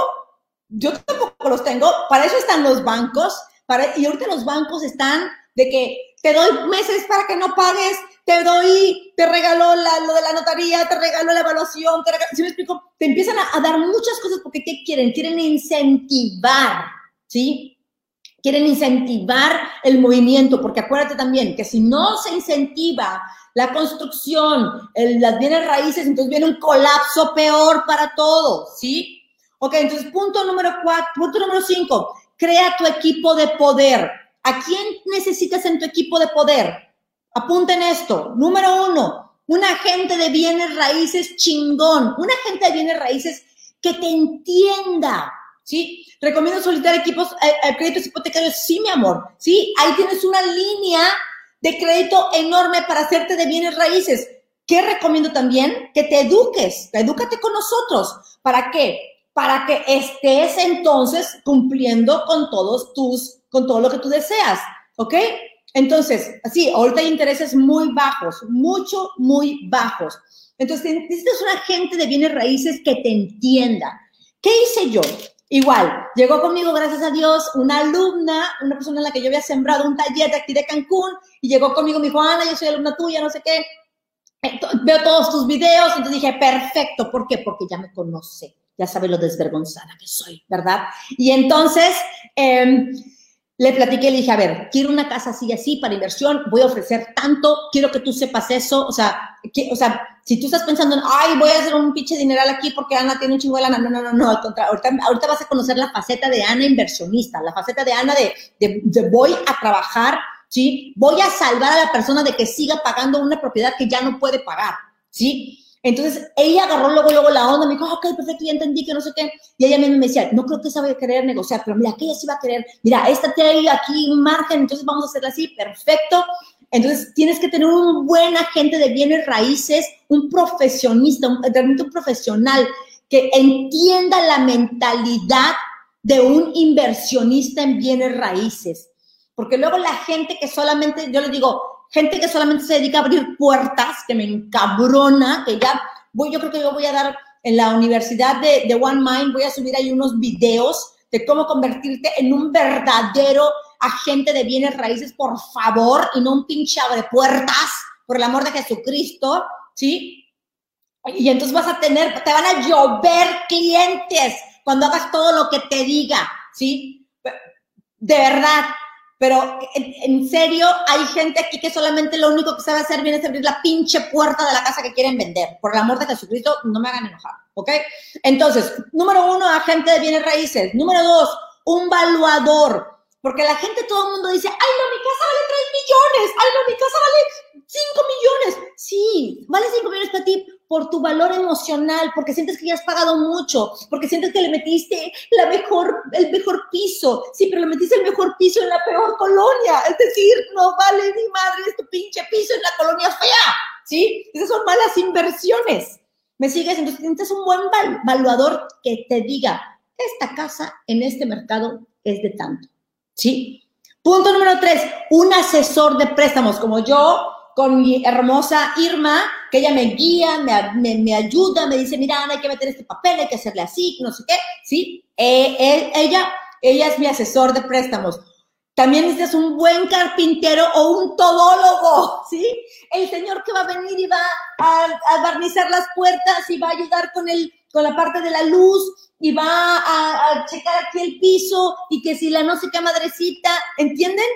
Yo tampoco los tengo. Para eso están los bancos. Para, y ahorita los bancos están de que te doy meses para que no pagues, te doy, te regaló la, lo de la notaría, te regaló la evaluación, te regaló, ¿sí me explico? Te empiezan a, a, dar muchas cosas porque ¿qué quieren? Quieren incentivar, ¿sí? Quieren incentivar el movimiento, porque acuérdate también que si no se incentiva la construcción, el, las bienes raíces, entonces viene un colapso peor para todos, ¿sí? Ok, entonces punto número cuatro, punto número cinco, crea tu equipo de poder. ¿A quién necesitas en tu equipo de poder? Apunten esto. Número uno, un agente de bienes raíces chingón, un agente de bienes raíces que te entienda, ¿sí? Recomiendo solicitar equipos, eh, eh, créditos hipotecarios, sí, mi amor, ¿sí? Ahí tienes una línea de crédito enorme para hacerte de bienes raíces. ¿Qué recomiendo también? Que te eduques, edúcate con nosotros. ¿Para qué? Para que estés entonces cumpliendo con todos tus, con todo lo que tú deseas, ¿ok? Entonces, así, ahorita hay intereses muy bajos, mucho, muy bajos. Entonces, necesitas un agente de bienes raíces que te entienda. ¿Qué hice yo? Igual, llegó conmigo, gracias a Dios, una alumna, una persona en la que yo había sembrado un taller de aquí de Cancún, y llegó conmigo, me dijo, Ana, yo soy alumna tuya, no sé qué, veo todos tus videos, entonces dije, perfecto, ¿por qué? Porque ya me conoce, ya sabe lo desvergonzada que soy, ¿verdad? Y entonces, eh, le platiqué, le dije, a ver, quiero una casa así y así para inversión, voy a ofrecer tanto, quiero que tú sepas eso, o sea, que, o sea, si tú estás pensando en, ay, voy a hacer un pinche dineral aquí porque Ana tiene un chingo de lana, no, no, no, no, al contrario, ahorita, ahorita, vas a conocer la faceta de Ana inversionista, la faceta de Ana de, de, de voy a trabajar, ¿sí? Voy a salvar a la persona de que siga pagando una propiedad que ya no puede pagar, ¿sí? Entonces, ella agarró luego, luego la onda, me dijo, ok, perfecto, ya entendí que no sé qué. Y ella misma me decía, no creo que esa vaya a querer negociar, pero mira, que ella sí va a querer, mira, esta hay aquí un margen, entonces vamos a hacerla así, perfecto. Entonces, tienes que tener un buen agente de bienes raíces, un profesionista, un, un profesional que entienda la mentalidad de un inversionista en bienes raíces. Porque luego la gente que solamente, yo le digo, gente que solamente se dedica a abrir puertas, que me encabrona, que ya voy, yo creo que yo voy a dar en la universidad de, de One Mind, voy a subir ahí unos videos de cómo convertirte en un verdadero agente de bienes raíces, por favor, y no un pinche abre puertas, por el amor de Jesucristo, ¿sí? Y entonces vas a tener, te van a llover clientes cuando hagas todo lo que te diga, ¿sí? De verdad, pero en, en, serio, hay gente aquí que solamente lo único que sabe hacer bien es abrir la pinche puerta de la casa que quieren vender. Por el amor de Jesucristo, no me hagan enojar, ¿ok? Entonces, número uno, agente de bienes raíces. Número dos, un valuador. Porque la gente, todo el mundo dice, ay, no, mi casa vale 3 millones, ay, no, mi casa vale 5 millones. Sí, vale 5 millones para ti por tu valor emocional, porque sientes que ya has pagado mucho, porque sientes que le metiste la mejor, el mejor piso. Sí, pero le metiste el mejor piso en la peor colonia. Es decir, no vale ni madre, es tu pinche piso en la colonia fea. ¿Sí? Esas son malas inversiones. ¿Me sigues? Entonces necesitas un buen valuador que te diga, esta casa en este mercado es de tanto. ¿Sí? Punto número tres, un asesor de préstamos como yo, con mi hermosa Irma, que ella me guía, me, me, me, ayuda, me dice, mira, Ana, hay que meter este papel, hay que hacerle así, no sé qué, ¿sí? Eh, él, ella, ella es mi asesor de préstamos. También necesitas un buen carpintero o un todólogo, [laughs] ¿sí? El señor que va a venir y va a, a barnizar las puertas y va a ayudar con, el, con la parte de la luz y va a, a checar aquí el piso y que si la no sé qué madrecita, ¿entienden?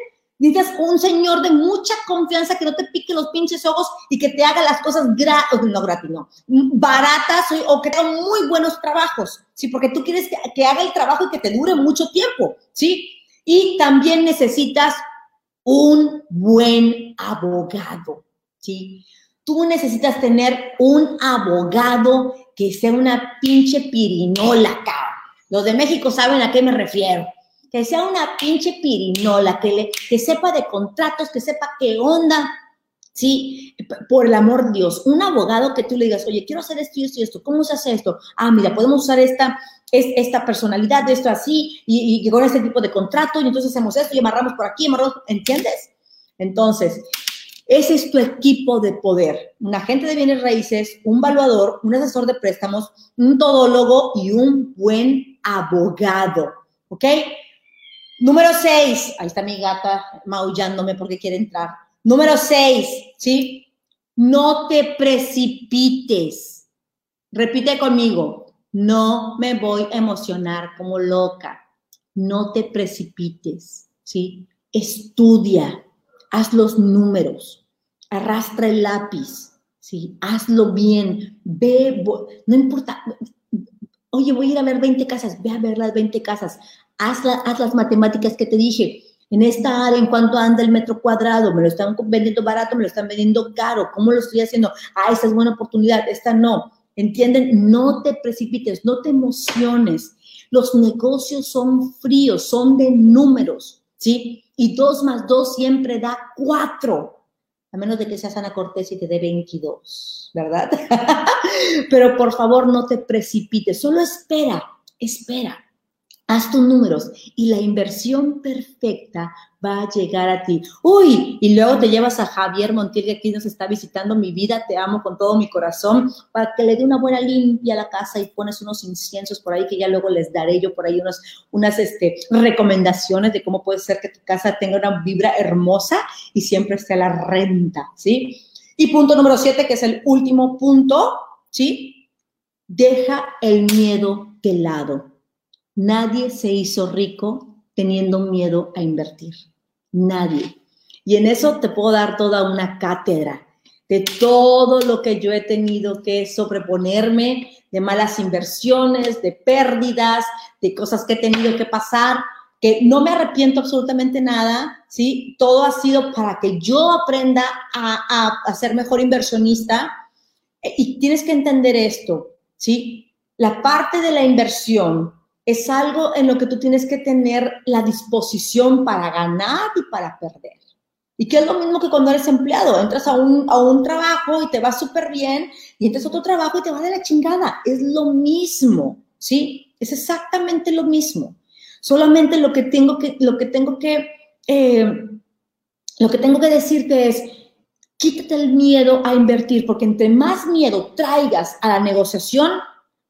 Necesitas un señor de mucha confianza que no te pique los pinches ojos y que te haga las cosas gratis, no gratis, no, baratas o que tenga muy buenos trabajos, ¿sí? Porque tú quieres que, que haga el trabajo y que te dure mucho tiempo, ¿sí? Y también necesitas un buen abogado, ¿sí? Tú necesitas tener un abogado que sea una pinche pirinola, cabrón. Los de México saben a qué me refiero. Que sea una pinche pirinola, que, le, que sepa de contratos, que sepa qué onda, ¿sí? Por el amor de Dios, un abogado que tú le digas, oye, quiero hacer esto y esto y esto, ¿cómo se hace esto? Ah, mira, podemos usar esta, es, esta personalidad, esto así, y, y, con este tipo de contrato, y entonces hacemos esto y amarramos por aquí, amarramos, ¿entiendes? Entonces, ese es tu equipo de poder, un agente de bienes raíces, un valuador, un asesor de préstamos, un todólogo y un buen abogado, ¿ok? Número seis, ahí está mi gata maullándome porque quiere entrar. Número seis, ¿sí? No te precipites. Repite conmigo, no me voy a emocionar como loca. No te precipites, ¿sí? Estudia, haz los números, arrastra el lápiz, ¿sí? Hazlo bien, ve, no importa, oye, voy a ir a ver 20 casas, ve a ver las 20 casas, haz, haz las matemáticas que te dije, en esta área, en cuanto anda el metro cuadrado, me lo están vendiendo barato, me lo están vendiendo caro, ¿cómo lo estoy haciendo? Ah, esta es buena oportunidad, esta no. ¿Entienden? No te precipites, no te emociones. Los negocios son fríos, son de números, ¿sí? Y dos más dos siempre da cuatro, a menos de que seas Ana Cortés y te dé 22, ¿verdad? [laughs] Pero por favor, no te precipites, solo espera, espera haz tus números y la inversión perfecta va a llegar a ti. Uy, y luego te llevas a Javier Montiel, que aquí nos está visitando mi vida, te amo con todo mi corazón, para que le dé una buena limpia a la casa y pones unos inciensos por ahí, que ya luego les daré yo por ahí unas, unas este, recomendaciones de cómo puede ser que tu casa tenga una vibra hermosa y siempre esté a la renta, ¿sí? Y punto número siete, que es el último punto, ¿sí? Deja el miedo de lado Nadie se hizo rico teniendo miedo a invertir. Nadie. Y en eso te puedo dar toda una cátedra de todo lo que yo he tenido que sobreponerme, de malas inversiones, de pérdidas, de cosas que he tenido que pasar, que no me arrepiento absolutamente nada, ¿sí? Todo ha sido para que yo aprenda a, a ser mejor inversionista. Y tienes que entender esto, ¿sí? La parte de la inversión es algo en lo que tú tienes que tener la disposición para ganar y para perder. Y que es lo mismo que cuando eres empleado, entras a un, a un trabajo y te va súper bien, y entras a otro trabajo y te va de la chingada. Es lo mismo, ¿sí? Es exactamente lo mismo. Solamente lo que tengo que, lo que tengo que, eh, lo que tengo que decirte es, quítate el miedo a invertir, porque entre más miedo traigas a la negociación,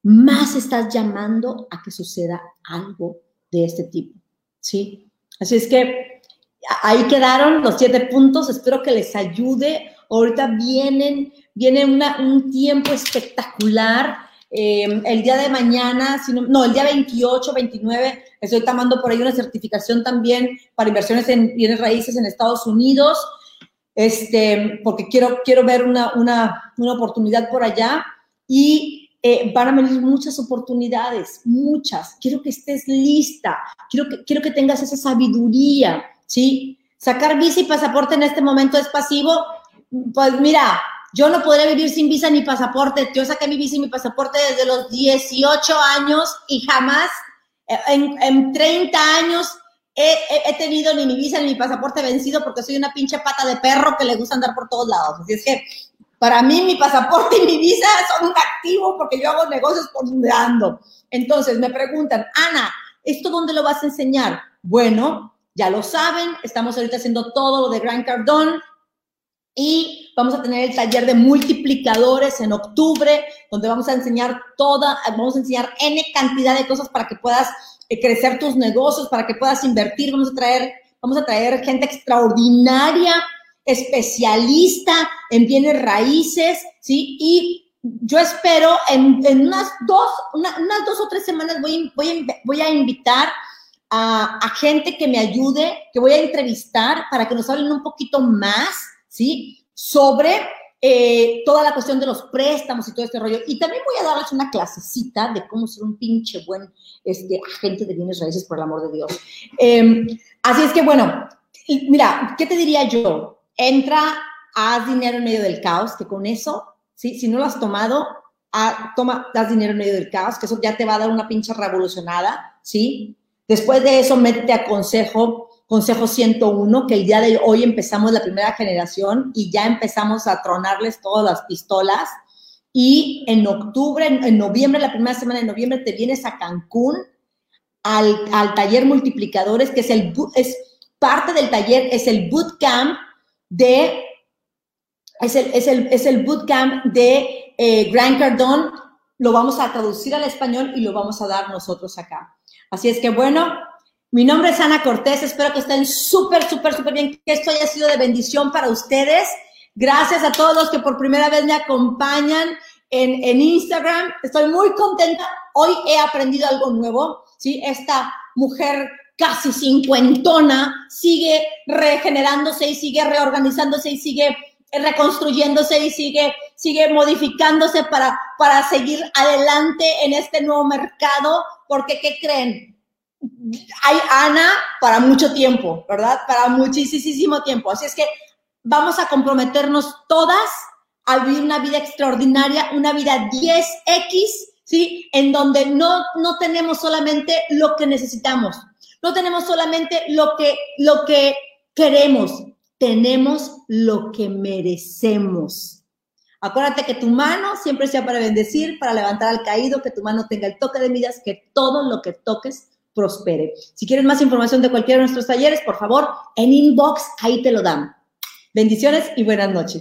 más estás llamando a que suceda algo de este tipo, ¿sí? Así es que ahí quedaron los siete puntos, espero que les ayude. Ahorita vienen, viene un tiempo espectacular. Eh, el día de mañana, no, el día 28, 29, estoy tomando por ahí una certificación también para inversiones en bienes raíces en Estados Unidos, este, porque quiero, quiero ver una, una, una oportunidad por allá. Y eh, van a venir muchas oportunidades, muchas. Quiero que estés lista, quiero que, quiero que tengas esa sabiduría, ¿sí? Sacar visa y pasaporte en este momento es pasivo. Pues mira, yo no podría vivir sin visa ni pasaporte. Yo saqué mi visa y mi pasaporte desde los 18 años y jamás eh, en, en 30 años he, he, tenido ni mi visa ni mi pasaporte vencido porque soy una pinche pata de perro que le gusta andar por todos lados. Así es que para mí mi pasaporte y mi visa son un activo porque yo hago negocios por donde ando. Entonces me preguntan, Ana, ¿esto dónde lo vas a enseñar? Bueno, ya lo saben, estamos ahorita haciendo todo lo de Gran Cardón y vamos a tener el taller de multiplicadores en octubre, donde vamos a enseñar toda, vamos a enseñar N cantidad de cosas para que puedas eh, crecer tus negocios, para que puedas invertir. Vamos a traer, vamos a traer gente extraordinaria especialista en bienes raíces, ¿sí? Y yo espero en, unas, dos, unas dos o tres semanas voy, voy, voy a invitar a, a, gente que me ayude, que voy a entrevistar para que nos hablen un poquito más, ¿sí? Sobre eh, toda la cuestión de los préstamos y todo este rollo. Y también voy a darles una clasecita de cómo ser un pinche buen este, agente de bienes raíces, por el amor de Dios. Eh, así es que, bueno, mira, ¿qué te diría yo? Entra, haz dinero en medio del caos, que con eso, ¿sí? si no lo has tomado, toma, haz dinero en medio del caos, que eso ya te va a dar una pinche revolucionada, ¿sí? Después de eso, métete a consejo, consejo 101, que el día de hoy empezamos la primera generación y ya empezamos a tronarles todas las pistolas. Y en octubre, en, noviembre, la primera semana de noviembre, te vienes a Cancún al, al taller multiplicadores, que es el es parte del taller, es el bootcamp de es el, es el, es el bootcamp de eh, Grant Cardone. Lo vamos a traducir al español y lo vamos a dar nosotros acá. Así es que bueno, mi nombre es Ana Cortés. Espero que estén súper, súper, súper bien. Que esto haya sido de bendición para ustedes. Gracias a todos los que por primera vez me acompañan en, en Instagram. Estoy muy contenta. Hoy he aprendido algo nuevo. ¿sí? Esta mujer casi cincuentona sigue regenerándose y sigue reorganizándose y sigue reconstruyéndose y sigue, sigue modificándose para, para seguir adelante en este nuevo mercado, porque ¿qué creen? Hay Ana para mucho tiempo, ¿verdad? Para muchísimo tiempo. Así es que vamos a comprometernos todas a vivir una vida extraordinaria, una vida 10X, ¿sí? En donde no, no tenemos solamente lo que necesitamos, no tenemos solamente lo que, lo que queremos, tenemos lo que merecemos. Acuérdate que tu mano siempre sea para bendecir, para levantar al caído, que tu mano tenga el toque de midas, que todo lo que toques prospere. Si quieres más información de cualquiera de nuestros talleres, por favor, en inbox, ahí te lo dan. Bendiciones y buenas noches.